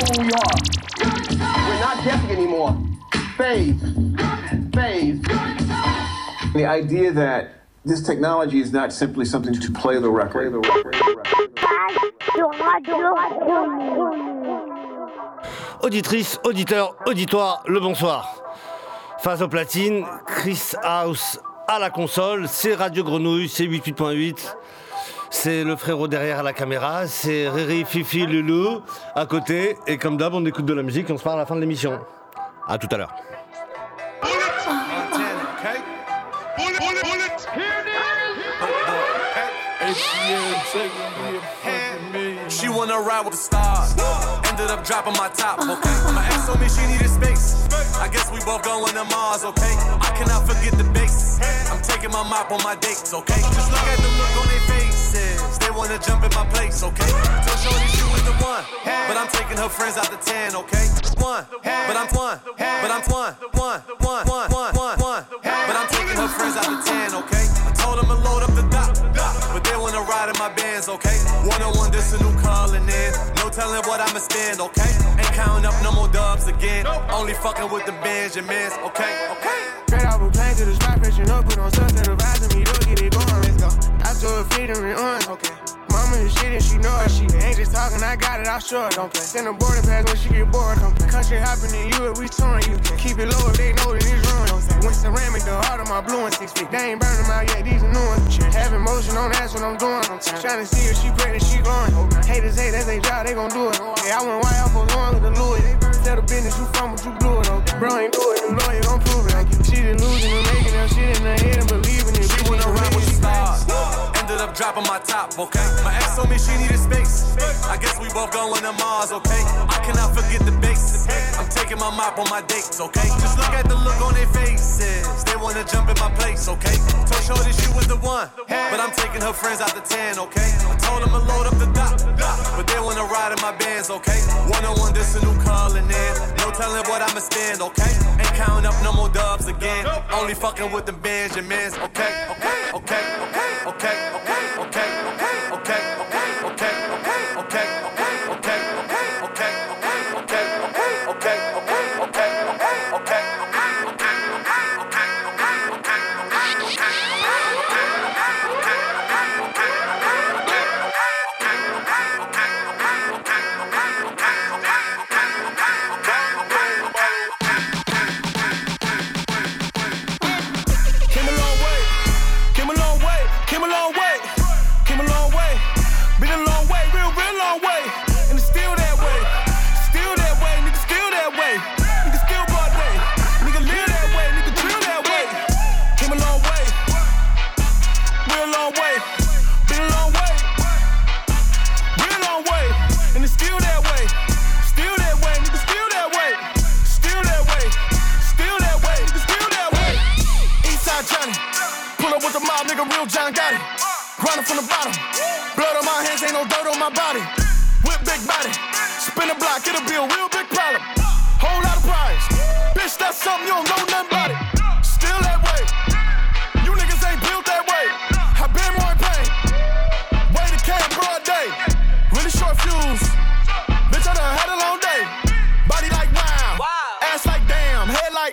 who we are. We're not guessing anymore. Phase. Phase. The idea that this technology is not simply something to play the record. Auditrice, auditeur, auditoire, le bonsoir. Face au platine, Chris House à la console, c'est Radio Grenouille, c'est 88.8. C'est le frérot derrière la caméra, c'est Riri, Fifi, Lulu à côté. Et comme d'hab, on écoute de la musique et on se parle à la fin de l'émission. À tout à l'heure. Ended up dropping my top, okay? My ex told me she needed space. I guess we both going to Mars, okay? I cannot forget the base. I'm taking my mop on my dates, okay? Just look at the look on their faces. They wanna jump in my place, okay? Tell Shorty she was the one, but I'm taking her friends out the ten, okay? One, but I'm one, but I'm one, one, one, one, one, one, one, but I'm taking her friends out the ten, okay? I told them to load up the ride in my bands, okay? One on one, this a new calling in. No telling what I'ma spend, okay? Ain't counting up no more dubs again. Only fucking with the Benjamins, okay? Okay. Straight out of plane to the spot, pressing up, put on stuff that advising me, don't get it going, go. I told her freedom and on, okay. Mama is shit and she know it. She ain't just talking, I got it, I'll show it. Don't play. Send a boarding pass when she get bored. Don't play. Country hopping in you, we touring you. Keep it low if they know that it's ruined. Don't say. When ceramic, the heart of my blue and six feet. They ain't burning out yet, these are new ones. Having motion on, that's what I'm doing. I'm trying to see if she pregnant, she glowing. Haters hate, that's their job, they gon' do it. Yeah, I went off for going with the Louis. Tell the business you from, but you blew it. Okay. Bro ain't do it, the lawyer gon' prove it. She just Up dropping my top, okay? My ex told me she needed space. I guess we both going to Mars, okay? I cannot forget the base. I'm taking my mop on my dates, okay? Just look at the look on their faces. They wanna jump in my place, okay? Told Shorty she was the one, but I'm taking her friends out the ten, okay? I told them to load up the dot, but they wanna ride in my bands, okay? One on one, this a new calling in. No telling what I'ma spend, okay? Ain't counting up no more dubs again. Only fucking with the Benjamins? Okay, okay, okay, okay, okay, okay,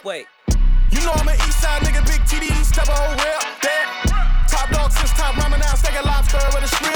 Wait. You know I'm an east side nigga, big TDs, type of whole rep, that. Top dog since top ramen now, second lobster with a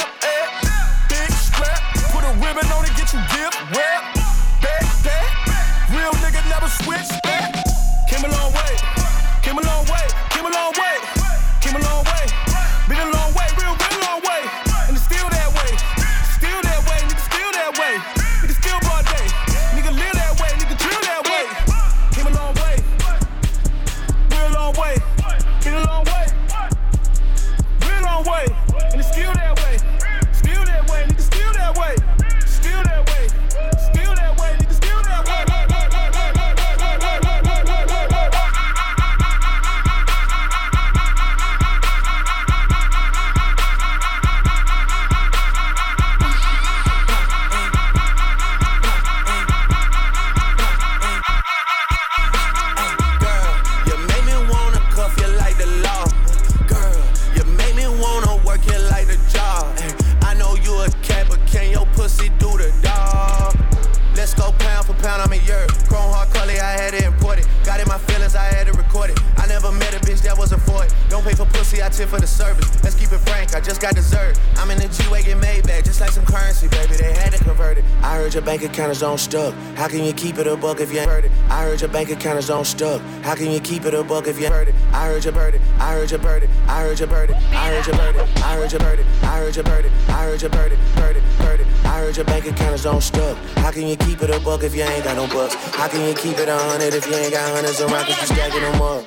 is on stuck. How can you keep it a buck if you ain't heard it? I heard your bank account is on stuck. How can you keep it a buck if you ain't heard it? I heard your bird it. I heard your bird it. I heard your bird it. I heard your bird it. I heard your bird it. I heard your bird it. I heard your bird. Bird. Bird. I heard your bank account is on stuck. How can you keep it a buck if you ain't got no bucks? How can you keep it a hundred if you ain't got hundreds around cause you stacking them up?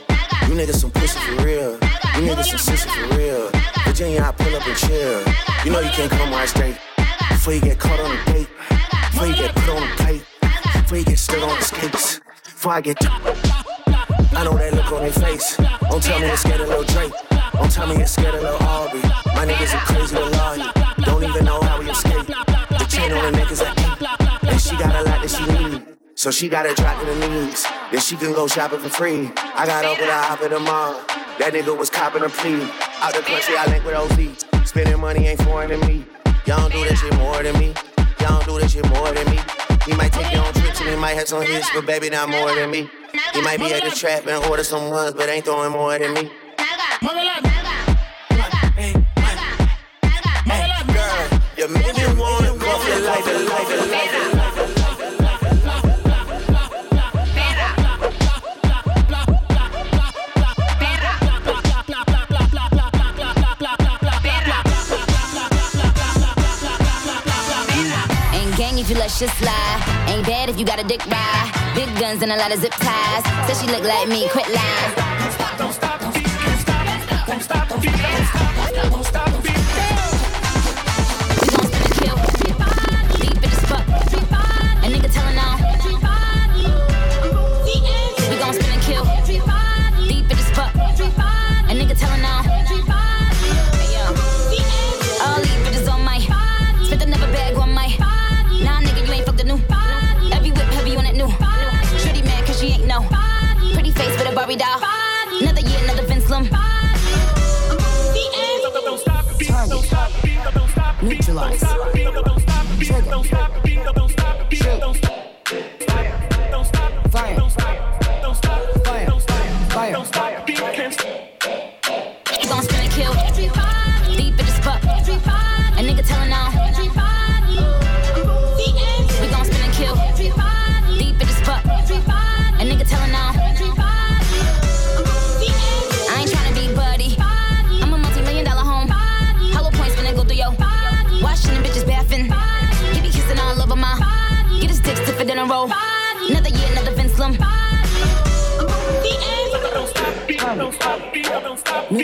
You niggas some pussy for real. You niggas some sissy for real. Virginia, I pull up and chill. You know you can't come right straight. Before you get caught on the date. Skates. Before I get. I know that look on their face. Don't tell me you're scared of little Drake. Don't tell me you're scared of little Aubrey. My niggas are crazy to lawyer. Don't even know how we escape. The chain on the neck is a eight. And she got a lot that she need. So she gotta drop to the knees. Then she can go shopping for free. I got up with a hop in the mall. That nigga was copping a plea. Out the country, I link with OZ. Spending money ain't foreign to me. Y'all don't do that shit more than me. Y'all don't do that shit more than me. He might take your own trips and he might have some hits, but baby, not more than me. He might be at the trap and order some ones, but ain't throwing more than me. Girl, you make me wanna go for life, the life, the life, life. If you slide. Ain't bad if you got a dick ride. Big guns and a lot of zip ties. Said she look like me, quit lying. We gon'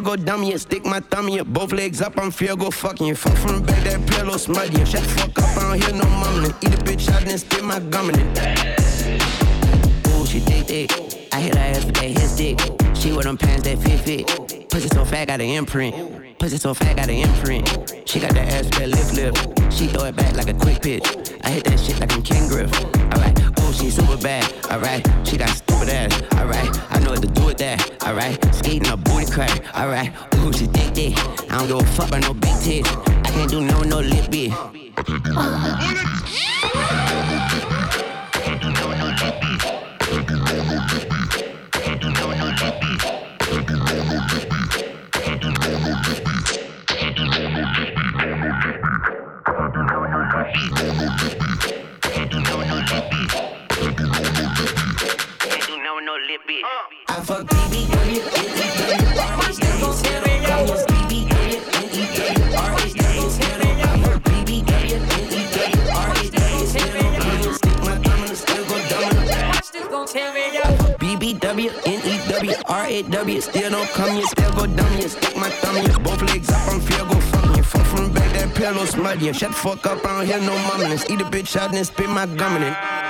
Go dumb, you stick my thumb in both legs up, I'm feel go fucking. Fuck from the back, that pillow smudgy. you. Shut the fuck up, I don't hear no mumbling. Eat a bitch out and spit my gum in it. Ooh, she thick, thick. I hit her ass with that hit stick. She wear them pants that fit fit. Pussy so fat, got an imprint. Pussy so fat, got an imprint. She got that ass with that lift lift. She throw it back like a quick pitch. I hit that shit like I'm Ken Griff. Alright, ooh, she super bad. Alright, she got stupid ass. Alright, I know what to do with that. Alright, skating a booty crack. Alright, ooh, she thick thick. I don't give a fuck about no big tits. I can't do no no lip bit. I RAW, still don't come, you still go dumb, you stick my thumb, you both legs up, I'm feel go fuck you. Fuck from back, that pillow smudgy, shut the fuck up, I don't hear no mumblings. Eat a bitch out and spit my gum in it.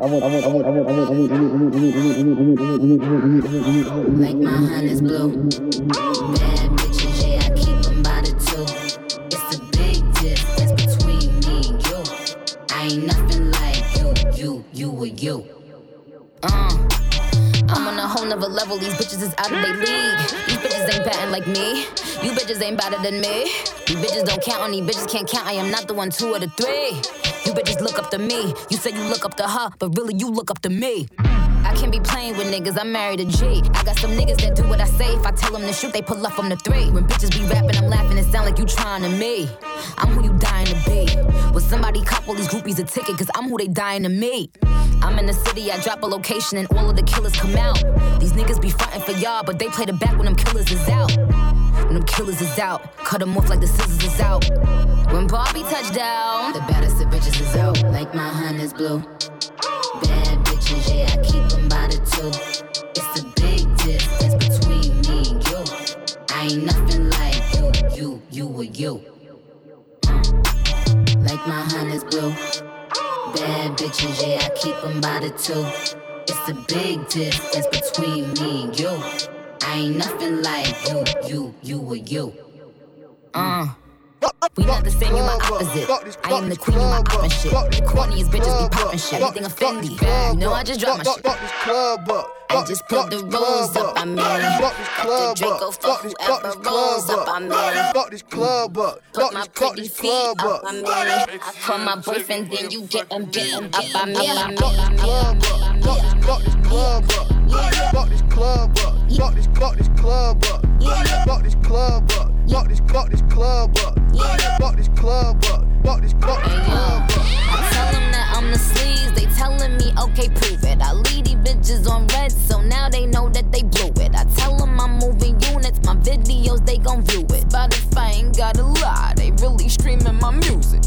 Like I me you. I ain't nothing like you, you, you you. Uh. I'm on a whole nother level. These bitches is out of their league. These bitches ain't batting like me. You bitches ain't better than me. These bitches don't count on these bitches can't count. I am not the one, two or the three. You bitches look up to me. You say you look up to her, but really you look up to me. I can't be playing with niggas, I'm married to G. I got some niggas that do what I say. If I tell them to shoot, they pull up from the three. When bitches be rapping, I'm laughing, it sound like you trying to me. I'm who you dying to be. Will somebody cop all these groupies a ticket, cause I'm who they dying to meet. I'm in the city, I drop a location, and all of the killers come out. These niggas be fighting for y'all, but they play the back when them killers is out. When them killers is out, cut them off like the scissors is out. When Barbie touchdown, the baddest of bitches is out, like my honey's blue. Bad two. It's the big difference between me and you. I ain't nothing like you, you, you or you. Like my honey's blue. Bad bitches, yeah, I keep them by the two. It's the big difference between me and you. I ain't nothing like you, you, you or you. Uh. We not the same, you my opposite. I am the queen, you my op and shit. The corniest bitches be poppin' shit. Everything offended. You know I just drop my shit. I just put the rolls up, I mean. Fuck the Draco, fuck whoever rolls up, I mean. Fuck this club up. Put my pretty feet up, I mean. I call my boyfriend, then you getting beaten up, I mean. I mean, I mean. Fuck this club up. Fuck this club up. Fuck this, fuck this club up. Fuck this club up. Fuck this, fuck this club up. Fuck this club up. Fuck this, fuck this club up. I tell them that I'm the sleaze, they telling me, okay, prove it. I lead these bitches on red, so now they know that they blew it. I tell them I'm moving units, my videos, they gon' view it. Spotify ain't gotta lie, they really streaming my music.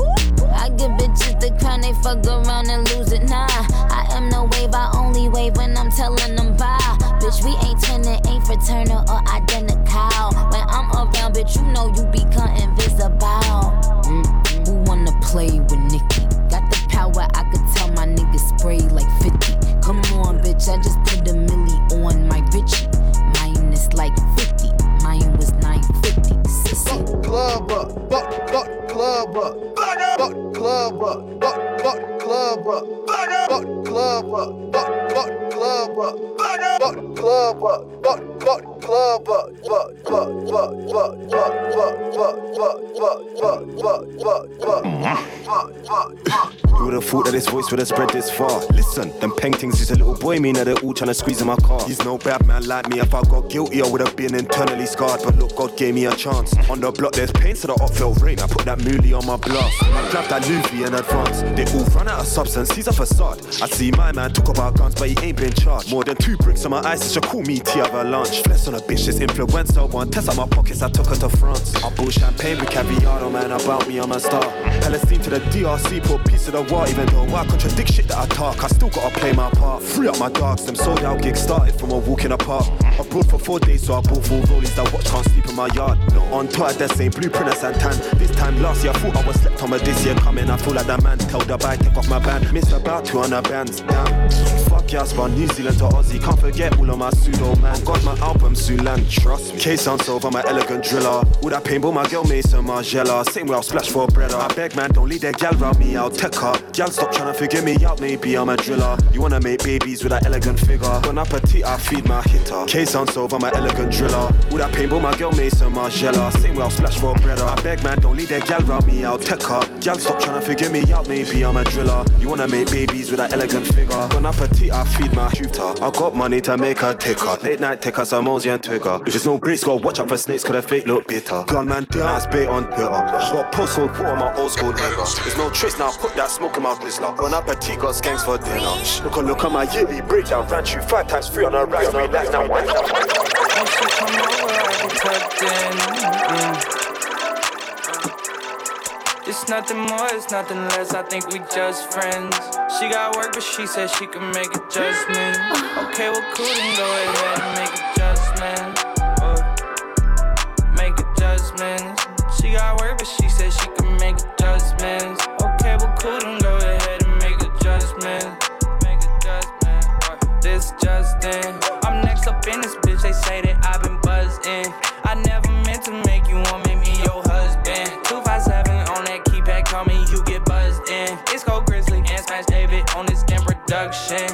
I give bitches the crown, they fuck around and lose it. Nah, I am no wave, I only wave when I'm telling them bye. Bitch, we ain't twinning, ain't fraternal or identical. When I'm around, bitch, you know you become invisible. Fuck, fuck club up. Fuck club up. Fuck, fuck club up. Fuck club up. Fuck, fuck club up. Fuck club up. Fuck, the club up. Fuck, fuck, fuck, fuck, fuck, fuck, fuck, fuck, fuck, fuck, fuck, fuck, fuck. Who would have thought that this voice would have spread this far? Listen, them paintings just a little boy me now they're all trying to squeeze in my car. He's no bad man like me. If I got guilty, I would have been internally scarred. But look, God gave me a chance. On the block, there's pain, so the up felt rain. I put that moolie on my blast. I grabbed that Luffy in advance. They all run out of substance, he's a facade. I see my man talk about guns, but he ain't been charged. More than two bricks on my ice, should call me T Avalanche. Flex on a bitch, this influencer one. Test out my pockets, I took her to France. I bought champagne with caviar, oh man, about me, I'm a star. Palestine to the DRC, put piece of the war, even though I contradict shit that I talk. I still gotta play my part. Free up my dogs, them sold out gigs started from a walk in the park. Brought for four days, so I bought four rollies that watch can't sleep in my yard. No, on tour, that same blueprint as Santan. This time last year, I thought I was slept on, but this year coming, I feel like that man. Tell the bike, take off my band. Miss about 200 bands, damn. Fuck yeah, I spun New Zealand to Aussie. Can't forget all of my pseudo man. Got my album, Sulan, trust me. K sounds over my elegant driller. All that paintball, my girl Maison Margiela. Same way I'll splash for bread. I beg, man, don't leave that gal round me, I'll tech her. Gal, stop trying to figure me out, maybe I'm a driller. You wanna make babies with that elegant figure. Bon appetit, I feed my hitter. K sounds over my elegant driller. All that paintball, my girl Maison Margiela. Same way I'll splash for bread. I beg, man, don't leave that gal round me, I'll tech her. Gal, stop trying to figure me out, maybe I'm a driller. You wanna make babies with that elegant figure. Bon appetit, I feed my shooter. I got money to make a ticker. Late night ticker, some Mosey and Twigger. There's no breaks, gotta watch out for snakes, cause the fake look bitter. Gunman, ass bait on Twitter. Got put on my old school nigga. There's no trace now, put that smoke in my blizzler. Run up a tea, got skanks for dinner. Look on, look at my yearly breakdown. Ran you five times three on a rack, now, I get tucked in. Mm. It's nothing more, it's nothing less. I think we just friends. She got work, but she said she can make adjustments. Okay, well, cool, then go ahead and make adjustments. Make adjustments. Okay, well, cool, then go ahead and make adjustments. Make adjustments. This Justin. I'm next up in this bitch, they say that I've been buzzing. I never meant to make you want me, your husband. 257 on that keypad, call me, you get buzzed in. It's Go Grizzly and Smash David on this in production.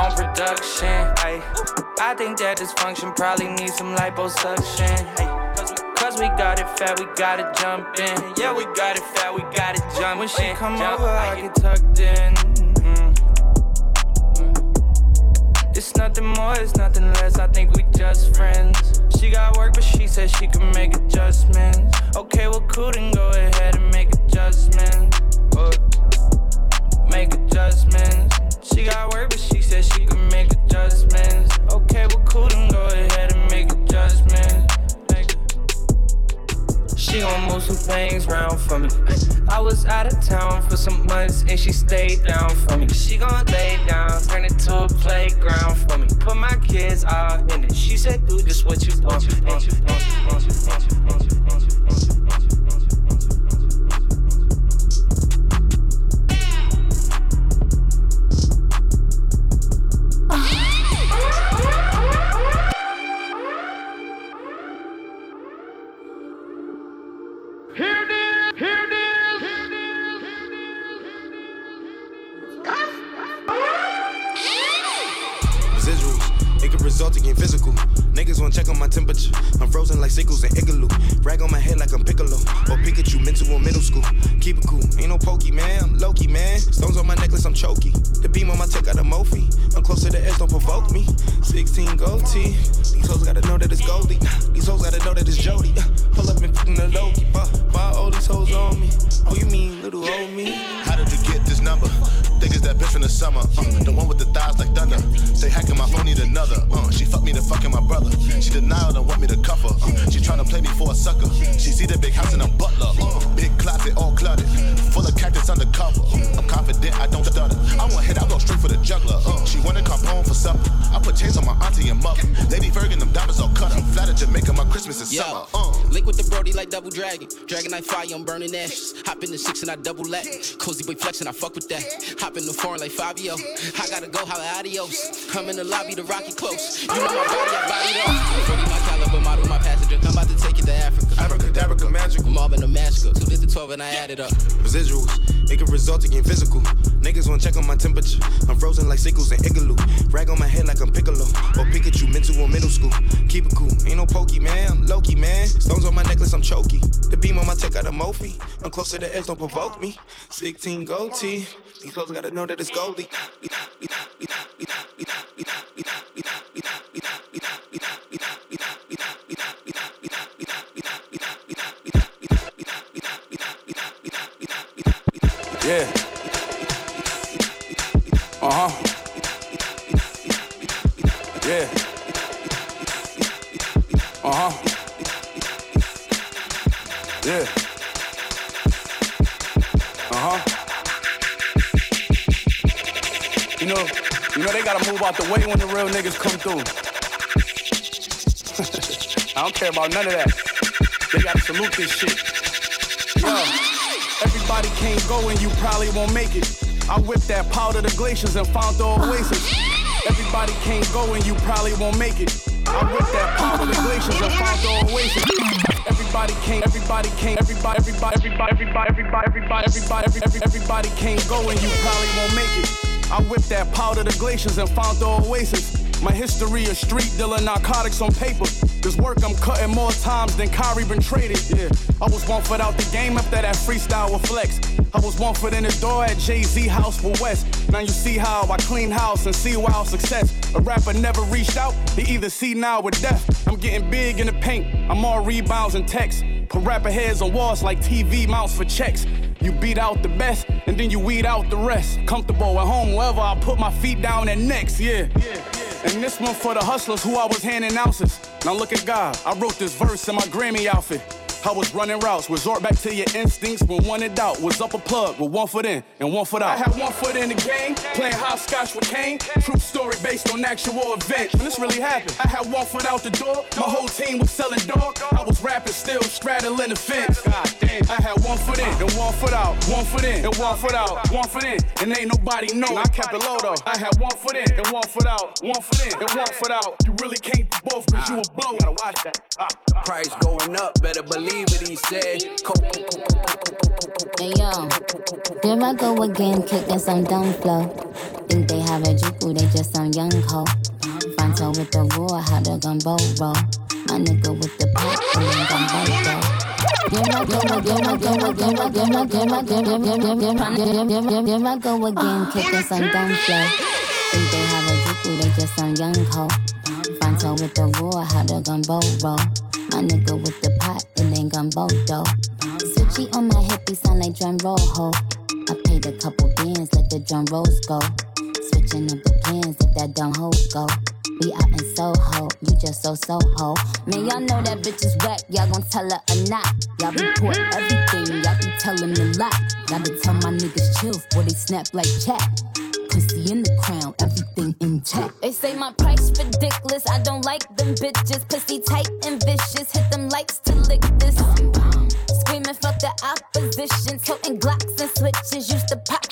On production, ay. I think that dysfunction probably needs some liposuction. Ay. We got it fat, we gotta jump in. Yeah, we got it fat, we gotta jump When she come over, I get tucked in. Mm. It's nothing more, it's nothing less. I think we just friends. She got work, but she said she can make adjustments. Okay, well, cool, then go ahead and make adjustments. Uh, make adjustments. She got work, but she said she can make adjustments. Okay, well, cool, then go ahead she gon' move some things round for me. I was out of town for some months and she stayed down for me. She gon' lay down, turn it to a playground for me. Put my kids all in it. She said, do just what you want. 16 I'm burning ashes. Hop in the six and I double lap. Cozy boy flexing, I fuck with that. Hop in the foreign like Fabio. I gotta go, how adios. I'm in the lobby, the Rocky close. You know my body, I body up. 40 my caliber, model my passenger. I'm about to take it to Africa. Abracadabra, magical. Marvin, a massacre. Two the 12 and I added up. Residuals, it could result in physical. Niggas wanna check on my temperature. I'm frozen like sickles and igloo. Rag on my head like I'm Piccolo. Or Pikachu, mental in middle school. Keep it cool, ain't no pokey, man. I'm Loki, man. Stones on my necklace, I'm choky. The beam on my tech got a Mophie. I'm close to the edge, don't provoke me. 16 gold tee. These clothes gotta know that it's Goldie. Yeah. Uh huh. Yeah. Uh huh. Yeah. Uh huh. You know, you know they gotta move out the way when the real niggas come through. I don't care about none of that. They gotta salute this shit. Everybody can't go and you probably won't make it. I whipped that powder the glaciers and found the oasis. Everybody can't go and you probably won't make it. I whipped that powder the glaciers and found the oasis. Everybody can't, everybody can't, everybody, everybody, everybody, everybody, everybody, everybody, everybody, every, every, everybody can't go and you probably won't make it. I whipped that powder the glaciers and found the oasis. My history of street dealer narcotics on paper. This work I'm cutting more times than Kyrie been traded. Yeah, I was one foot out the game after that freestyle with Flex. I was one foot in the door at Jay Z house for West. Now you see how I clean house and see wild success. A rapper never reached out, he either see now or death. I'm getting big in the paint, I'm all rebounds and texts. Put rapper heads on walls like TV mounts for checks. You beat out the best, and then you weed out the rest. Comfortable at home, wherever I put my feet down and next, yeah. And this one for the hustlers who I was handing ounces. Now look at God, I wrote this verse in my Grammy outfit. I was running routes, resort back to your instincts when one in doubt. Was up a plug with one foot in and one foot out. I had one foot in the game, playing hopscotch with Kane. True story based on actual events. When this really happened, I had one foot out the door, my whole team was selling dog. I was rapping still, straddling the fence. God damn, I had one foot in and one foot out, one foot in and one foot out, one foot in, and ain't nobody know. I kept it low though. I had one foot in and one foot out, one foot in and one foot out. You really can't do both cause you a blow. Gotta watch that. Price going up, better believe it, he said. Hey yo, there I go again, kicking some dumb flow. Think they have a juku, they just some young ho. Fanto with the roar, how the gumbo roll. My nigga with the pop, and then gumbo go. There I go again, go again, there I go again, kicking some dumb flow. Think they have a juku, they just some young ho. Fanto with the roar, how the gumbo roll. My nigga with the pot, it ain't gumbo though. Switchy on my hip, he sound like drum roll ho. I paid a couple bands, let the drum rolls go. Switching up the plans, if that don't hold go. We out in Soho, you just so Soho. Man, y'all know that bitch is whack, y'all gon' tell her or not. Y'all report everything, y'all be telling a lot. Gotta tell my niggas chill, before they snap like chat. Pussy in the everything intact. They say my price ridiculous. I don't like them bitches. Pussy tight and vicious. Hit them likes to lick this. Screaming fuck the opposition. Toting Glocks and switches. Used to pop.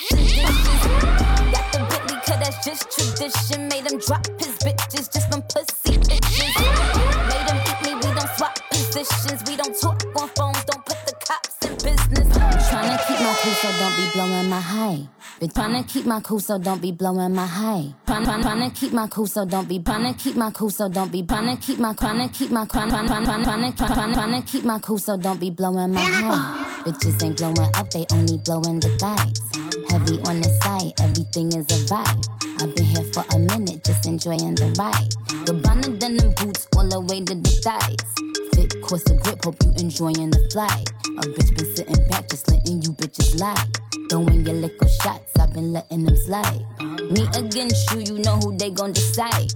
Got the Bentley, cause that's just tradition. Made him drop his bitches just from pussy bitches. Made him eat me, we don't swap positions. We don't talk on phones, cool, so don't be blowing my high. Been tryna mm. keep my cool, so don't be blowing my high. Tryna, tryna keep my cool, so don't be tryna keep my cool, so don't be tryna keep my tryna keep my tryna tryna tryna tryna tryna keep my cool, so don't be blowing my high. Bitches ain't blowing up, they only blowing the thighs. Heavy on the side, everything is a vibe. I've been here for a minute, just enjoying the ride. Gabbana denim boots all the way to the thighs. Course of grip, hope you enjoying the flight. A bitch been sitting back, just letting you bitches lie. Throwing your liquor shots, I've been letting them slide. Me against you, you know who they gon' decide.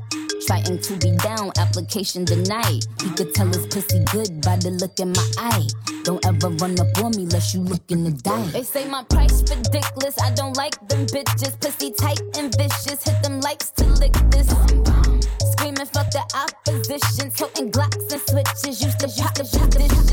Trying to be down, application denied. He could tell his pussy good by the look in my eye. Don't ever run up on me unless you looking to die. They say my price ridiculous. I don't like them bitches. Pussy tight and vicious. Hit them likes to lick this. Screaming fuck the opposition. Toting Glocks and switches. To pop the dishes.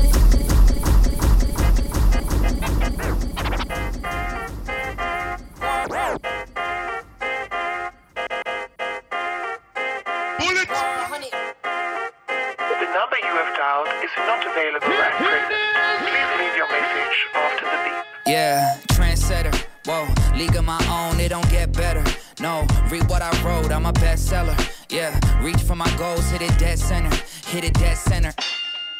The number you have dialed is not available at present. Please leave your message after the beep. Yeah, trendsetter. Whoa, league of my own, it don't get better. No, read what I wrote, I'm a bestseller. Yeah, reach for my goals, hit it dead center, hit it dead center.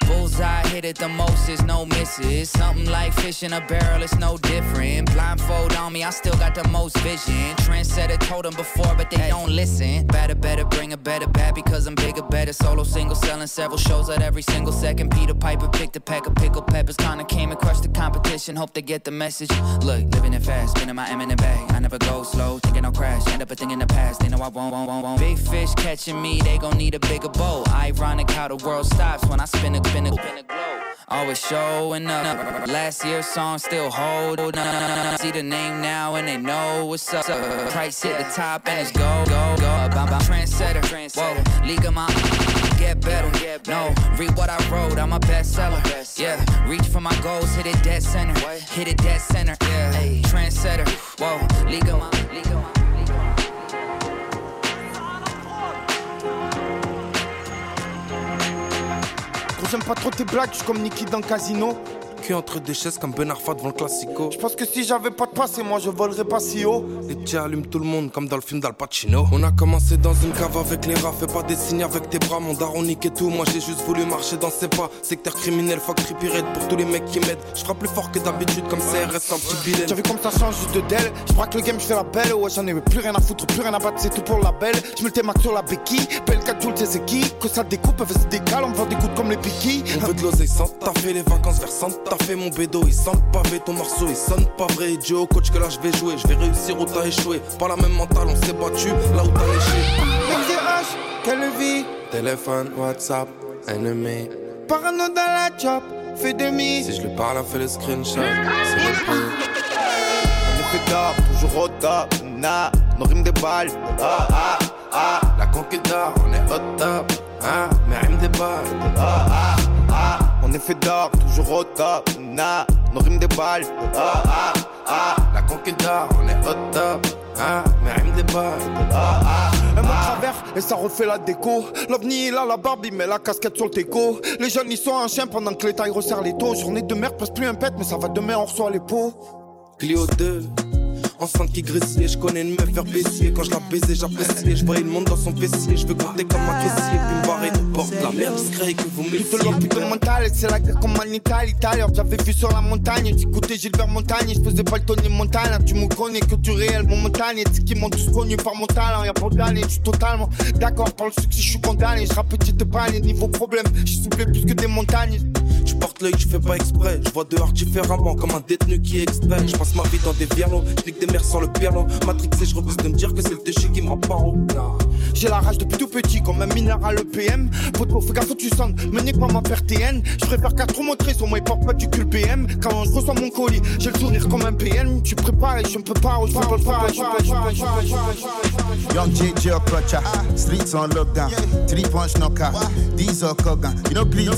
Bullseye hit it the most, is no misses. Something like fish in a barrel, it's no different. Blindfold on me, I still got the most vision. Trendsetter told them before, but they don't listen. Better, better, bring a better bad because I'm bigger, better. Solo single, selling several shows at every single second. Peter Piper picked a pack of pickled peppers. Kinda came and crushed the competition, hope they get the message. Look, living it fast, spinning my M in the bag. I never go slow, thinking I'll crash. End up a thing in the past, they know I won't, won't, won't, won't. Big fish catching me, they gon' need a bigger boat. Ironic how the world stops when I spin a, spin a, globe. Always showing up. Last year's song still hold. See the name now and they know what's up. Price hit the top and it's go, go, go. I'm, I'm trendsetter. Whoa, league of my get better. No, read what I wrote. I'm a bestseller. Yeah, reach for my goals. Hit it dead center. Hit it dead center. Yeah, trendsetter. Whoa, league of my. League of my j'aime pas trop tes blagues, je suis comme Nicky dans le casino. Cul entre des chaises comme Ben Arfa devant le classico. Je pense que si j'avais pas de passé, moi je volerais pas si haut. Les tiens allument tout le monde comme dans le film d'Al Pacino. On a commencé dans une cave avec les rats, fais pas des signes avec tes bras, mon daron et tout. Moi j'ai juste voulu marcher dans ses pas. Secteur criminel, fuck trippy pour tous les mecs qui m'aident. Je frappe plus fort que d'habitude comme CRS en petit billet. T'as vu comme ça change juste de d'elle Je braque le game, je fais la belle. Ouais, j'en ai plus rien à foutre, plus rien à battre, c'est tout pour la belle. Je me le max sur la béquille. Belle 4 joules, c'est qui? Que ça découpe, avec des décale, on vend des gouttes comme les piquis. On veut de l'oseille sans fait les vacances vers Santa fait mon bédo, il sent pavé, ton morceau il sonne pas vrai. Dieu au coach que là je vais jouer, je vais réussir où t'as échoué. Pas la même mentale, on s'est battu là où t'as léché. H, quelle vie? Téléphone, WhatsApp, ennemi. Parano dans la job, fais demi. Si je lui parle, elle fait le screenshot, c'est le plus. On est fait d'or, toujours au top, na, nos rimes des balles. Ah ah ah, la conquête on est au top. Ah, mais rime des balles. Ah ah ah, on est fait d'or, toujours au top, na, nos rimes des balles. Ah ah ah, la d'or, on est au top. Ah, mais rime des balles. Ah ah, elle me travers et ça refait la déco. L'ovni il a la barbe, il met la casquette sur le teco. Les jeunes ils sont en chien pendant que les tailles resserrent les taux. Journée de merde, presque plus un pet, mais ça va demain, on reçoit les pots. Clio 2 enceinte qui grissait. Je connais une meuf faire baissier. Quand je la baisais, j'appréciais. Je voyais le monde dans son fessier. Je veux compter comme un caissier. Puis me barrer de porte. La merde discret que vous méfiez. Plutôt de mental. C'est la guerre comme en Italie. J'avais vu sur la montagne. J'écoutais Gilbert Montagne. Je faisais pas le Tony Montana. Tu me connais que tu réel, mon montagne. C'est qui m'ont tous connu par mon talent. Y'a pas d'année. Je suis totalement d'accord par le succès. Je suis condamné. Je rappe petite balle. Niveau problème. J'ai soufflé plus que des montagnes. Je porte l'œil, je fais pas exprès. Je vois dehors différemment comme un détenu qui est extrait. Je passe ma vie dans des virlos. Je nique des mers sans le piano. Matrixé, je refuse de me dire que c'est le déchet qui m'en parle. J'ai la rage depuis tout petit, comme un minéral EPM. Faut fais gaffe où tu sens, me nique pas ma perte TN. Je préfère qu'à trop montrer sur moi, il porte pas du cul PM. Quand je reçois mon colis, j'ai le sourire comme un PN. Tu prépares et je ne peux pas, je peux pas, Young JJ approacher, streets on lockdown, three punch knocker, diesel Kogan, you know please.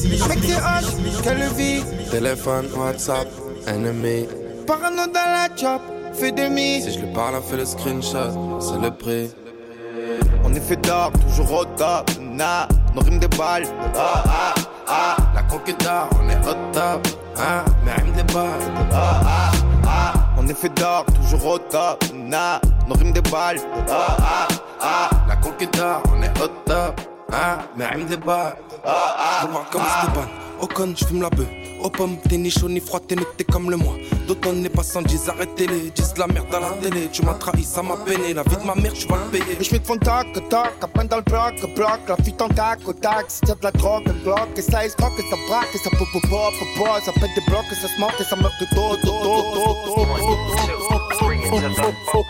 Quelle vie Téléphone, WhatsApp, ennemi. Parano dans la chop, fais demi. Si je lui parle, elle fait le screenshot, c'est le prix. On est fait d'or, toujours au top, na, nos rimes des balles. Ah ah ah, la conquête d'or, on est au top, ah, mais rimes des balles. Ah ah ah, on est fait d'or, toujours au top, na, nos rimes des balles. Ah ah ah, la conquête d'or, on est au top, ah, mais rime des balles. Ah ah, voir comme Stéphane, je fume la bœuf. Aux pommes, t'es ni chaud ni froid, t'es t'es comme le moi. D'automne n'est pas sans disent arrêtez-les, disent la merde à la télé. Tu m'as trahi, ça m'a peiné. La vie de ma mère, tu vas le payer. Je mets de fond tac, tac, à peine dans le bloc, bloc. La fuite en tac, au tac. T'as de la drogue, bloque. Et ça escroque, et ça braque, et ça pop. Ça pète des blocs, et ça se moque, et ça meurt de dos, dos, dos, dos, four.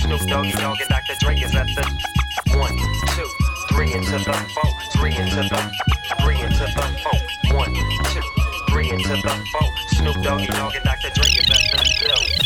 Snoop Doggy Dogg and Dr. Dre is at the one, two. Three into the four, three into the, three into the four. One, two, three into the four. Snoop Doggy Dogg and Dr. Dre is at the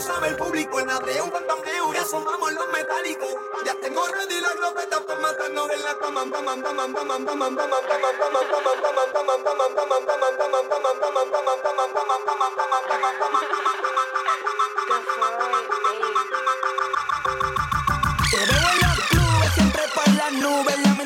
sabe el público. En Adrián, un pantambreo, ya asomamos los metálicos. Ya tengo ready la glopeta para matarnos en la cama. Te veo en los siempre para las nubes.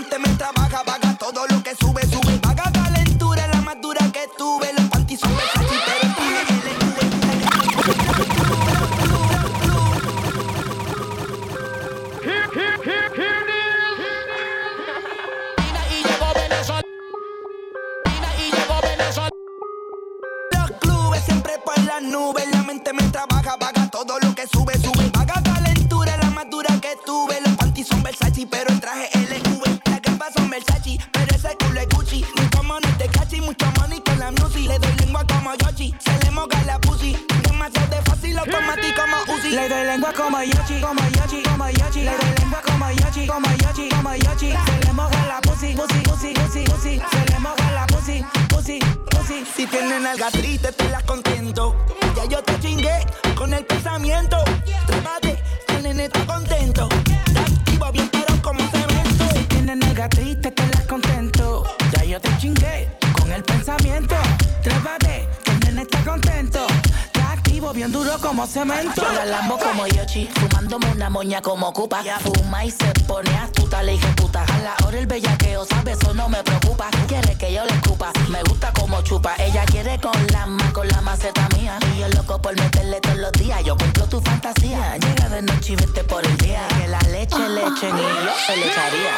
al Lambo como Yoshi, fumándome una moña como Cupa. Ya fuma y se pone astuta, le dije puta. A la hora el bellaqueo, sabes, eso no me preocupa. Quiere que yo le escupa, me gusta como chupa. Ella quiere con la ma, con la maceta mía. Y yo loco por meterle todos los días, yo cumplo tu fantasía. Llega de noche y vete por el día. Que la leche le echen y yo se le echaría.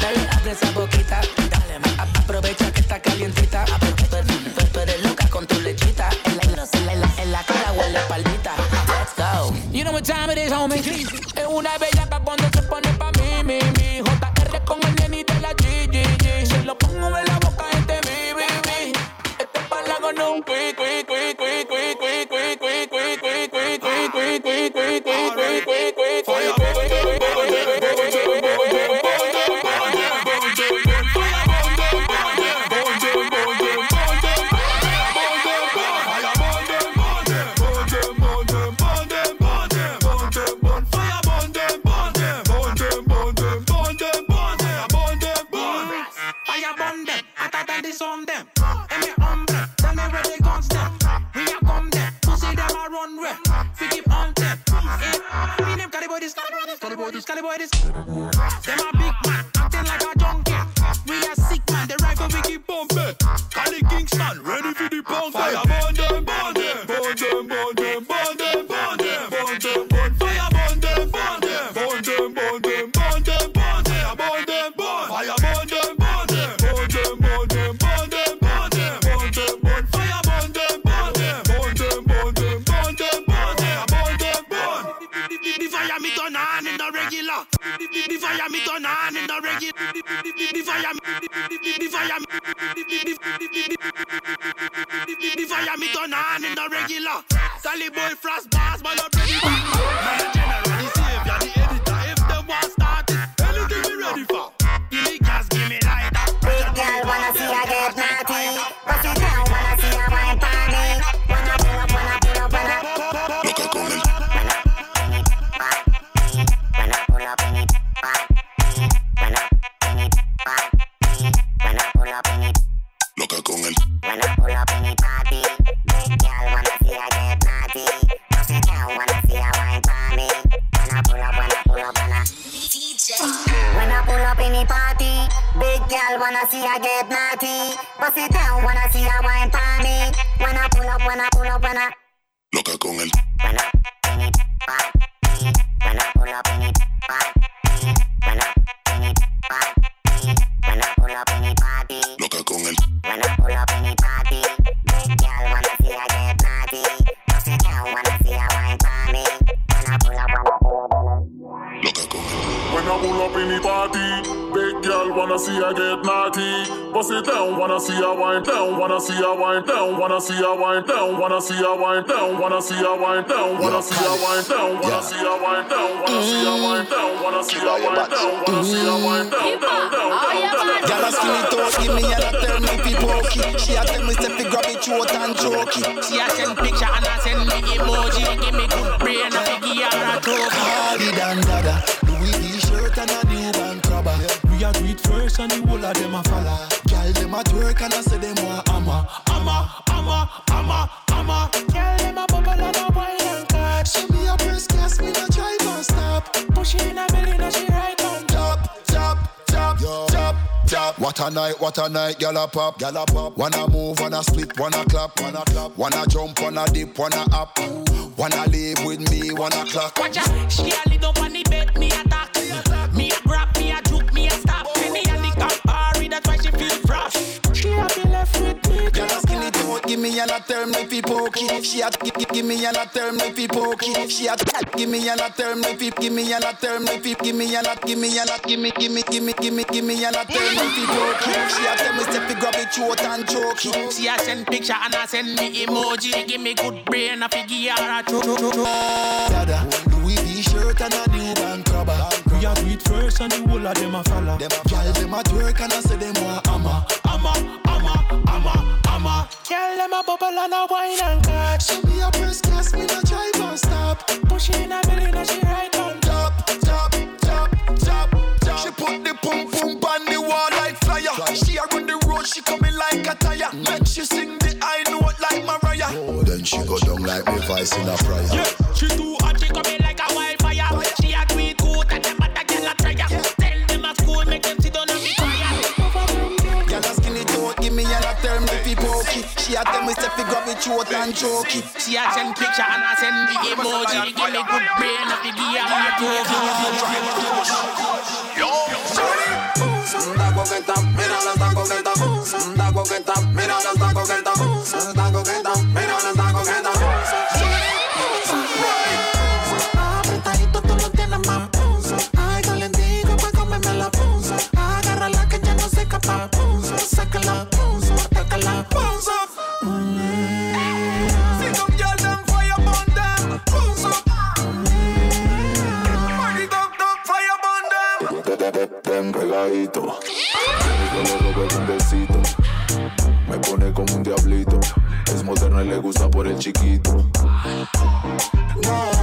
Dale, abre what time it is, homie. And see her wind down, wanna see her wind down, wanna see her wind down, wanna see her wind down, wanna see her wind down, wanna see her wind down, down, down, down, down. Girl a mm-hmm. skinny toe, give me a tell me fi pokey. She a tell me say fi grab it throat and choke it. She a send picture and I send me emoji. Give me good brain, I fi give her a trophy. Hardy than dada, Louis V shirt and a new band crabber. We a do it first and the whole of them a follow. Girl them a twerk and I say them want hammer, hammer, hammer, hammer, What a night, what a night, gyal a pop, gyal pop. Wanna move, wanna split, wanna clap, wanna clap. Wanna jump, wanna dip, wanna up. Wanna live with me, wanna clock. Watch out, she a lead give me and a tell me pokey. She a give, give, give me and a tell me pokey. She a give me and a tell me give me and a tell me give me and a, give me and a, give me, give me, give me, give me, give me and a tell me pokey. She a tell me say fi grab it throat and choke it. She a send picture and I send me emoji. Give me good brain, I fi give her a trophy. Dada, Louis V shirt and a new band crabber. We a do it first and the whole of them a follow. Girl them a twerk and I say them want hammer, hammer, hammer, hammer. Girl, them a bubble and a wine and catch. She me a press gas, me no drive and stop. Push in a belly, now she right on top, top, top, top, top. She put the pum pum on the wall like flyer. She a run the road, she coming like a tire. Mm. Make she sing the high note like Mariah. Oh, then she go down like me voice in a prayer. Yeah, she too hot, she coming like a wildfire. She a it good and them other girl a try. Tell them a school, make them sit down and be quiet. Girl a skinny don't give me a tell cocky. She a tell me say fi grab it out and choke it. She a send picture and a send the emoji. Give me good brain and fi give her a token. Yo, sorry. Taco que está, mira los tacos que está. Taco que está, mira los tacos que está. Taco que está. Como un diablito. Es moderna y le gusta por el chiquito. Killeme,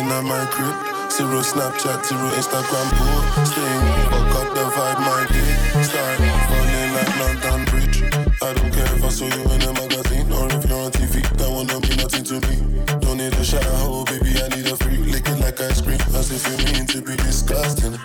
in mic crib. Zero Snapchat, zero Instagram post. Staying, fuck up the vibe, my day. Start falling like London Bridge. I don't care if I saw you in a magazine or if you're on TV. That one don't mean nothing to me. Don't need a shower, oh baby, I need a free. Lick it like ice cream, as if you mean to be disgusting.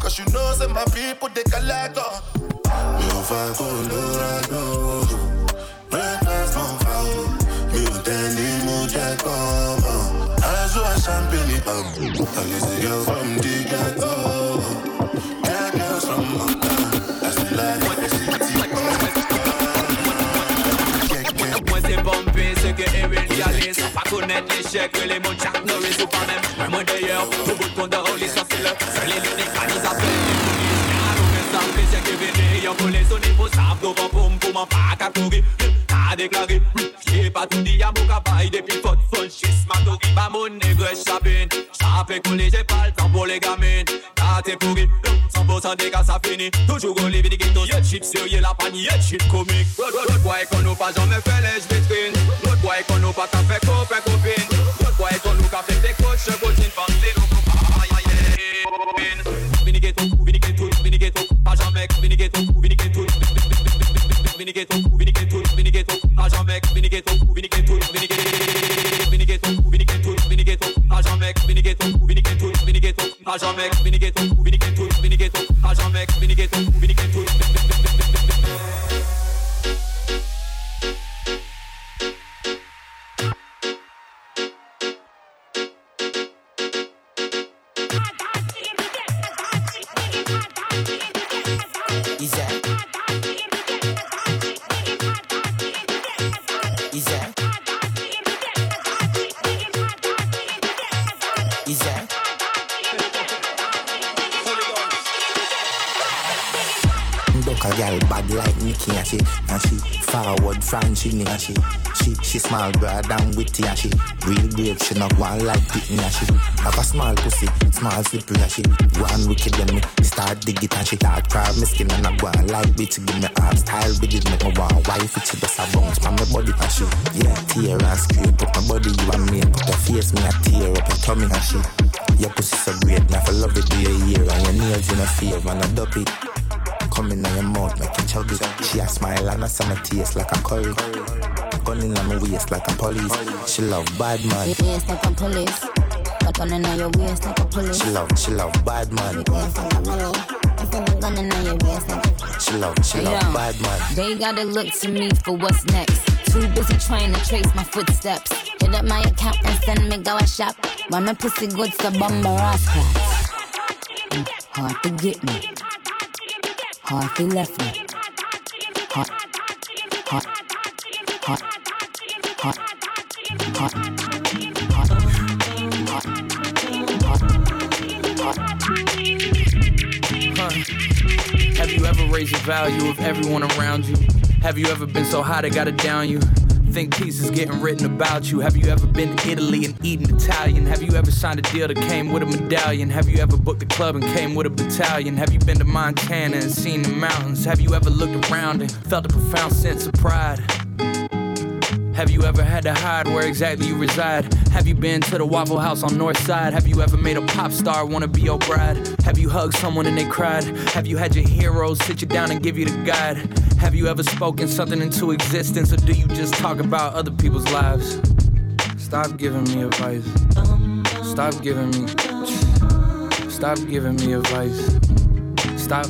Cause you know that my people they collect up. Meu vai colorado, brancas vão falo. Meu tênis muda como, azul a girls from the ghetto, yeah girls from Montana. I still like what they c'est pompé, ce que Erin réalise Pas connaître l'échec, les mots de Jack Norris ou pas même. Moi d'ailleurs, au bout de ton Följer du j'ai pas tout dit depuis pas le temps pour les gamines, t'es des ça finit, toujours au livre, des ghettos, y'a chips, y'a la panier, y'a chips comique, l'autre boy qu'on nous pas jamais fait, les vitrines, l'autre boy qu'on nous pas t'en fait Agent mec, she small broad and witty and she real brave. She not one like Pitney and she have a small pussy small slippery and she one wicked. When me start dig it and she start cry me skin and I go like bitch. Give me arm style with it make me want wife it she just a bounce from my body and she yeah tear and scrape up my body. You and me put her face me a tear up her tummy and she your pussy so great now for love it do your ear and your nails in a favor and I duck it. Come on your mouth, chug it. She a smile and a summer taste like a curry. Gun in my waist like a police. She love bad man. Waist like a police. Got gun in your waist like a police. She love, she love bad man. Waist like a police. Your waist like a She love, she love Yeah. bad man. They gotta look to me for what's next. Too busy trying to trace my footsteps. Hit up my account and send me go a shop. When my pussy good to bumper ass cracks. Hard to get me. Hard to left me. Hard. Hard. Hard. Hard. Hard. Hard. Huh. Have you ever raised the value of everyone around you? Have you ever been so high they gotta down you? Think pieces getting written about you. Have you ever been to Italy and eaten Italian? Have you ever signed a deal that came with a medallion? Have you ever booked a club and came with a battalion? Have you been to Montana and seen the mountains? Have you ever looked around and felt a profound sense of pride? Have you ever had to hide where exactly you reside? Have you been to the Waffle House on North Side? Have you ever made a pop star wanna be your bride? Have you hugged someone and they cried? Have you had your heroes sit you down and give you the guide? Have you ever spoken something into existence or do you just talk about other people's lives? Stop giving me advice. Stop giving me. Stop giving me advice. Stop.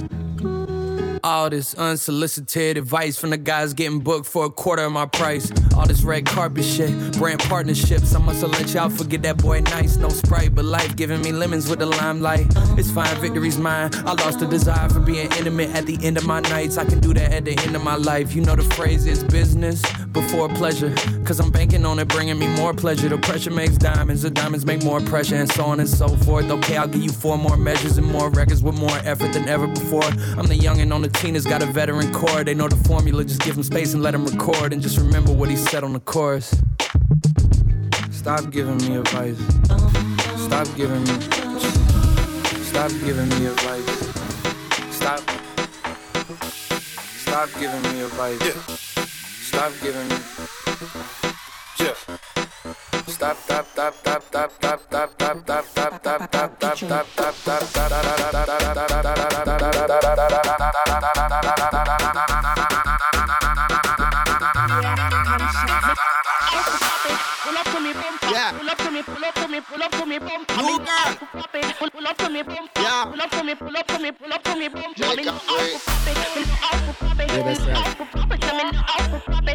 All this unsolicited advice from the guys getting booked for a quarter of my price. All this red carpet shit, brand partnerships. I must have let y'all forget that boy nice. No sprite, but life giving me lemons with the limelight. It's fine, victory's mine. I lost the desire for being intimate at the end of my nights. I can do that at the end of my life. You know the phrase is business before pleasure. Cause I'm banking on it bringing me more pleasure. The pressure makes diamonds, the diamonds make more pressure, and so on and so forth. Okay, I'll give you four more measures and more records with more effort than ever before. I'm the youngin' on the team that's got a veteran core. They know the formula, just give him space and let him record. And just remember what he said on the chorus. Stop giving me advice. Stop giving me. Stop giving me advice. Stop. Stop giving me advice. Stop giving me. Yeah. Stop, stop, stop, stop, stop, stop, stop, stop, stop, stop, stop, stop, stop, stop, stop, stop, Pull up to me, bump. Yeah. Pull up to me, pull up to me, pull up to me, girl. Pull, pull up to me, bump. Yeah. Pull up to me, pull up to me, pull up to me, pop it, pop it, pop it, pop it, pop it, pop it, pop it,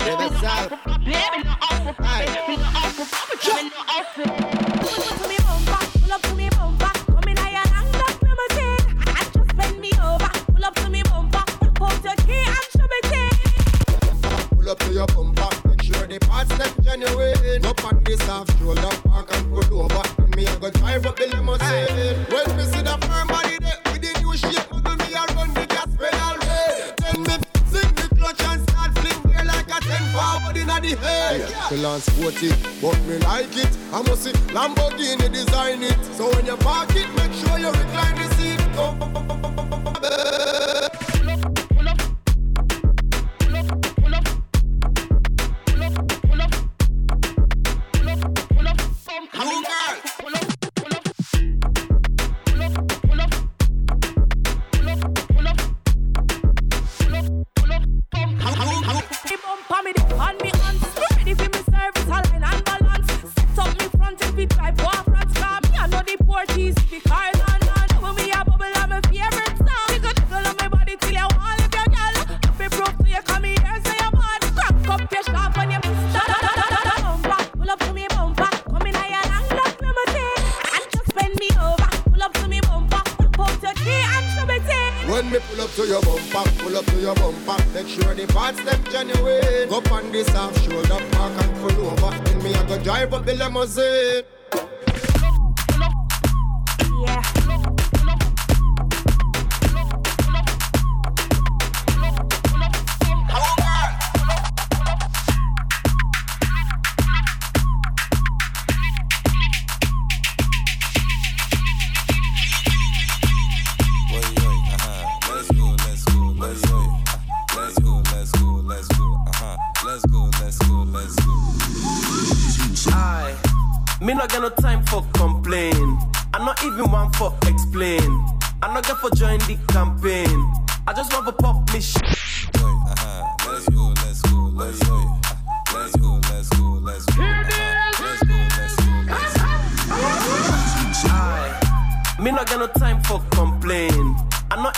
your bumper, make sure the parts them genuine. Up on this half shoulder, park and pull over. And me I go drive up the limousine. When me see the firm body there with the new shape, muggle me I run the gas pedal red. Then me sing the clutch and start fling gear like a ten forward inna the head. Yeah, the land sporty, but me like it. I must see Lamborghini design it. So when you park it, make sure you recline the seat.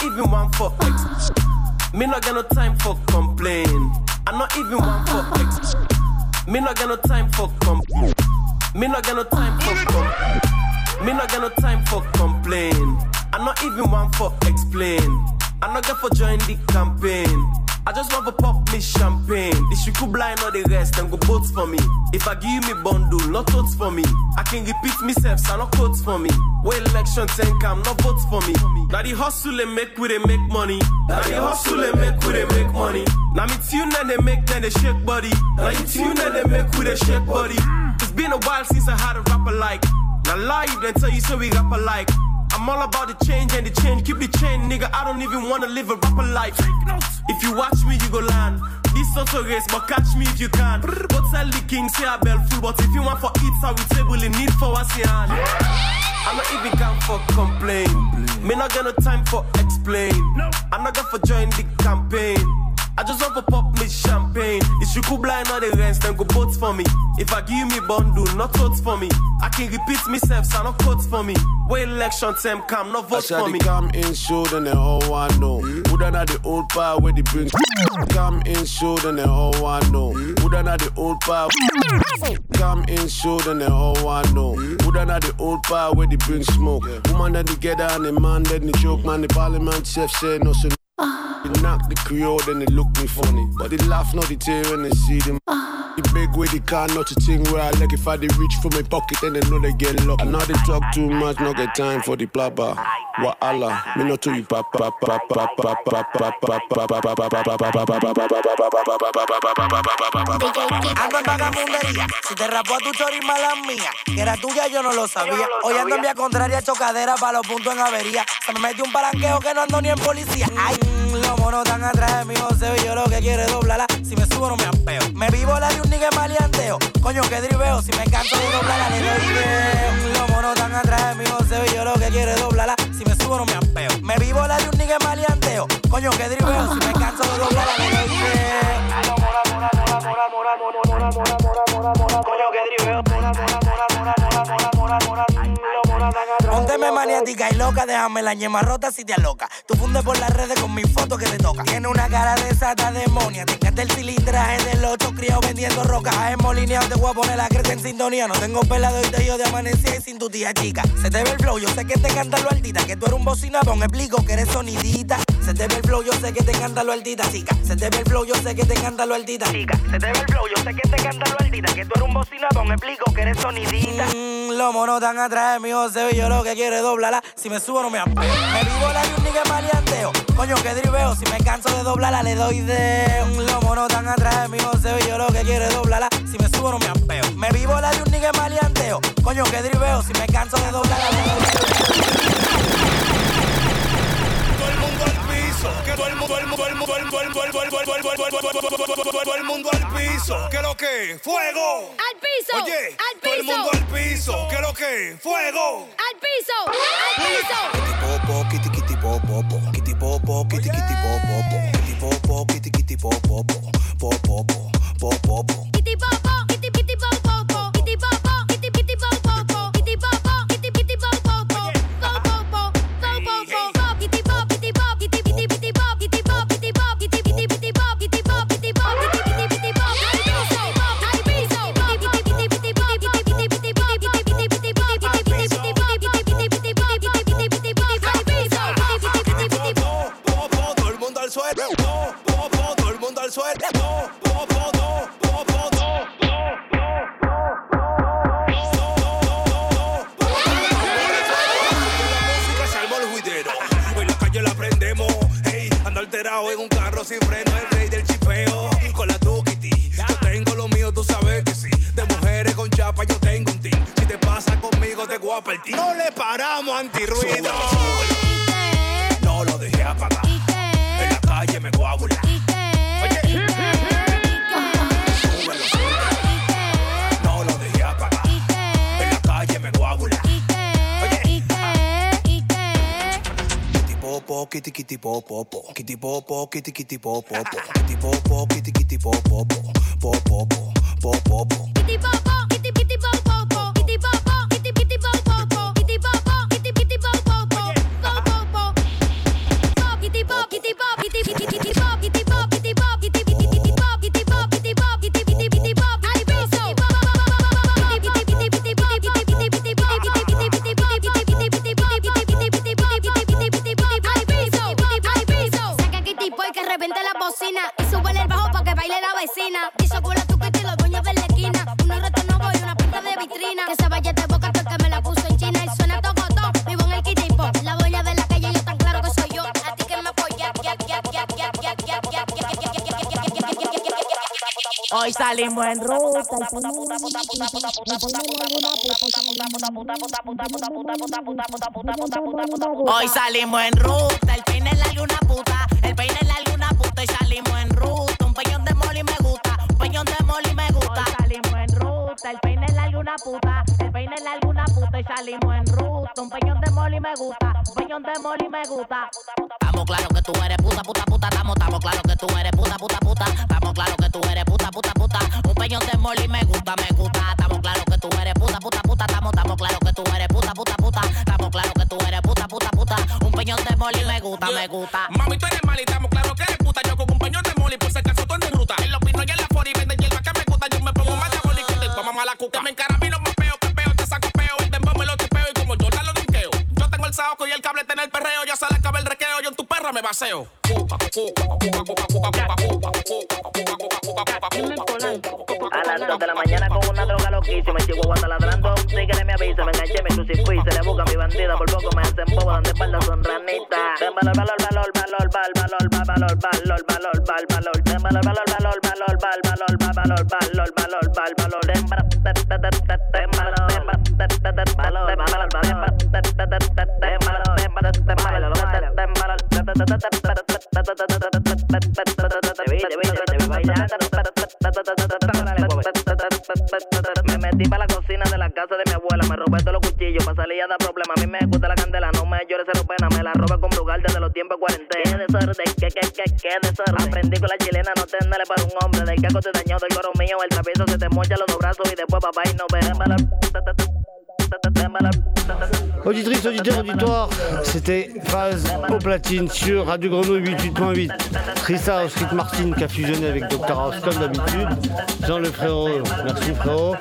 Election not calm, no time for complain. And not even one for X, me not get no time for complain. me not gonna time for complain I not even one for explain. I not get for join the me. Now the rest and go votes for me if i give me bondo lots for me i can repeat myself and lots for me we election think i'm not votes for me that he hustle and make we they make money. Now the hustle and make we they make money. Now me tune and they make then they shake body. Now you tune and they make we they shake body. It's been a while since I had a rapper like. Now lie then tell you so we rap alike. I'm all about the change and the change. Keep the chain, nigga. I don't even wanna live a rapper life. If you watch me, you go land. This auto race, but catch me if you can. But tell the king, say I bell full. But if you want for eat, I will table in need for your hand. I'm not even come for complain. Me not got no time for explain. I'm not going for join the campaign. I just want to pop me champagne. If you could blind all the rest, then go vote for me. If I give me bundle, not votes for me. I can repeat myself, so not quotes for me. Wait election time come, not vote for me. Come in show, then the whole one know. Who done the old power where they bring? Come in show, then the whole one know. Who done the old power? Come in show, then the whole one know. Who done the old power where they bring smoke? Woman that together and the man that the joke, man. The parliament chef say no, so they knock the Creole, then they look me funny. But they laugh, not the tear when they see them. The big they can't not a thing where I like if I they reach for my pocket, then they know they get locked. And now they talk too much, not get time for the plaba. Wa Allah, me not to you papa papa papa papa Ando en vagabundería, si te rapó a tu chori mala mía, que era tuya yo no lo sabía. Hoy ando en vía contraria, chocadera para los puntos en avería. Se me metió un palanqueo que no ando ni en policía. Los monos están atrás de mi José y yo lo que quiero es doblarla. Si me subo no me ampeo. Me vivo la de un nigga maleanteo. Coño, que driveo. Si me canso de doblarla, le doy video. Los monos están atrás de mi José y yo lo que quiero es doblarla. Si me subo no me ampeo. Me vivo la de un nigga maleanteo. Coño, que driveo. Si me canso de doblarla, le doy video. Dime maniática y loca, déjame la ñema rota si te aloca. Tú fundes por las redes con mi foto que te toca. Tiene una cara de sata demonia. Te encanta el cilindraje del 8 criado vendiendo rocas. A molineado te voy a la creta en sintonía. No tengo pelado y te yo de amanecer sin tu tía chica. Se te ve el flow, yo sé que te encanta lo altita. Que tú eres un bocinabón, explico que eres sonidita. Se te ve el flow, yo sé que te encanta lo altita, chica. Se te ve el flow, yo sé que te encanta lo altita, chica. Se te ve el flow, yo sé que te encanta lo altita. Que tú eres un bocinabón, explico que eres sonidita. Mmm, los monos tan atrás de mi se yo lo que quiere doblarla. Si me subo no me apeo. Me vivo la de un nigga maleanteo. Coño, que driveo. Si me canso de doblarla, le doy de. Los monos tan atrás de mi se yo lo que quiere doblarla. Si me subo no me apeo. Me vivo la de un nigga maleanteo. Coño, que driveo. Si me canso de doblarla, le doy de. Que todo el mundo, el mundo, el mundo, el mundo, el mundo, el mundo, todo el mundo al piso, que lo que, fuego, al piso, oye, al todo el mundo al piso, que lo que, fuego, al piso, al piso. Popo, kitty kitty popo, kitty popo, kitty kitty kitty po po po, kitty po po, kitty kitty po po po, kitty po po, kitty kitty po po po, Hoy salimos en ruta. El peine es la luna puta. El peine es la luna puta y salimos en ruta. Un peñón de moli me gusta. Un peñón de moli me gusta. Hoy salimos en ruta. El peine luna puta. El peine es la luna puta y salimos en ruta. Un peñón de moli me gusta. Un peñón de moli me gusta. Estamos claro que tú eres puta, puta, puta. Estamos, estamos claro que tú eres puta, puta, puta. Estamos claro que tú eres puta, puta, puta. Un peñón de moli me gusta, me gusta. Estamos claro que tú eres puta, puta, puta. Estamos, estamos claro que tú eres puta, puta, puta. Estamos claro que tú eres puta, puta, puta. Un peñón de moli me gusta, me gusta. Mami, tú eres mal y estamos claro que eres puta. Yo con un peñón de moli por si acaso tú andas en ruta. En los pinos y en la fora y venden mala cuca. Encaramilo, me peo, que peo, te saco peo. El dembow me lo tipeo y como yo lo dinqueo. Yo tengo el saoco y el cable en el perreo. Ya se le acaba el requeo. Yo en tu perra me baseo. A las 2 de la mañana con una droga loquísima. El chico guata ladrando. Un tigre me avisa. Me enganché, me crucifijo y se le busca mi bandida. Por poco me hacen bobo. Donde espalda son ranitas. Den valor, valor, valor, valor, valor, valor, valor, valor, valor, valor, valor. Den valor, valor, valor, valor, valor, valor, valor, valor, valor, valor, valor. Den valor, den valor, valor, den valor, den valor, den valor, te vi, te vi, te vi bailando. Me metí para la cocina de la casa de mi abuela, me robé todos los cuchillos para salir a dar problemas. A mí me gusta la candela, no me llores cero pena, me la robé con brugal desde los tiempos de cuarentena. Qué desorden, qué, qué, qué, qué desorden. Aprendí con la chilena, no tenerle para un hombre. Del caco te dañó, del coro mío, el travieso se te mocha los dos brazos y después papá y no ve. Auditrice, auditeur, auditoire, c'était Phase au sur Radio Grenouille 88.8. Trissa House Street Martin qui a fusionné avec Dr House comme d'habitude. Jean le frérot, merci frérot.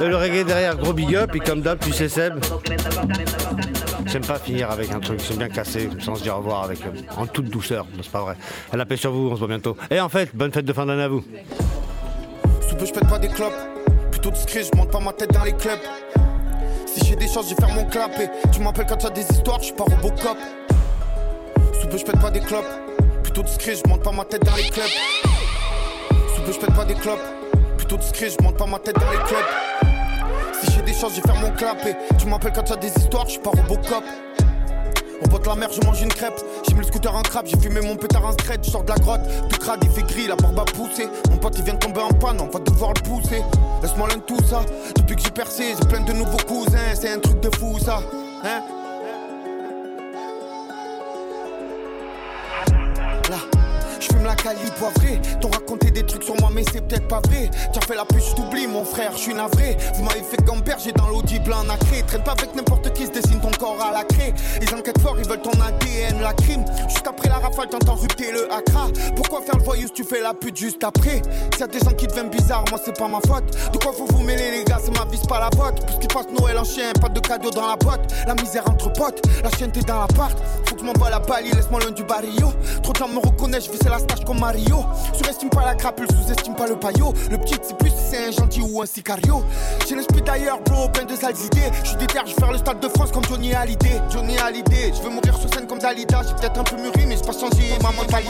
Et le reggae derrière, gros big up. Et comme d'hab, tu sais Seb. J'aime pas finir avec un truc, j'aime bien casser, sans se dire au revoir avec, euh, en toute douceur. C'est pas vrai. Elle a paix sur vous, on se voit bientôt. Et en fait, bonne fête de fin d'année à vous. Je pète pas des clopes. Plutôt je monte pas ma tête dans les clubs. Si j'ai des chances, je vais faire mon clap. Et tu m'appelles quand t'as des histoires, je suis pas Robocop. Sous peu, je pas des clopes. Plutôt discret, je monte pas ma tête dans les clubs. Sous peu, je pète pas des clopes. Plutôt discret, je monte pas ma tête dans les clubs. Si j'ai des chances, je vais faire mon clap. Et tu m'appelles quand t'as des histoires, je suis pas Robocop. On botte la mer, je mange une crêpe. J'ai mis le scooter en crabe, j'ai fumé mon pétard en scred. Je sors de la grotte, tout crade, il fait gris, la barbe a poussé. Mon pote il vient de tomber en panne, on va devoir le pousser. Laisse-moi l'un tout ça. Depuis que j'ai percé, j'ai plein de nouveaux cousins. C'est un truc de fou ça. Hein? Je fume la cali poivrée. T'ont raconté des trucs sur moi, mais c'est peut-être pas vrai. Tu as fait la puce, je t'oublie, mon frère, je suis navré. Vous m'avez fait gamberger dans l'audible en nacré. Traîne pas avec n'importe qui, se dessine ton corps à la craie. Ils enquêtent fort, ils veulent ton ADN, la crime. Juste après la rafale, t'entends rupter le accra. Pourquoi faire le voyou si tu fais la pute juste après? S'il y a des gens qui deviennent bizarres, moi c'est pas ma faute. De quoi faut vous mêler, les gars, c'est ma vie, c'est pas la vôtre. Puisqu'ils passent Noël en chien, pas de cadeaux dans la boîte. La misère entre potes, la chienne t'es dans l'appart. Faut que je m'envoie la balie, laisse-moi loin du barrio. Trop de gens me reconnaissent, je vis la stage comme Mario. Surestime pas la crapule, sous-estime pas le paillot. Le petit, c'est plus si c'est un gentil ou un sicario. J'ai l'esprit d'ailleurs, bro, plein de sales idées. Je suis déter, vais faire le stade de France comme Johnny Hallyday. Johnny Hallyday, je veux mourir sur scène comme Dalida. J'ai peut-être un peu mûri, mais j'ai pas changé. Maman, Bali,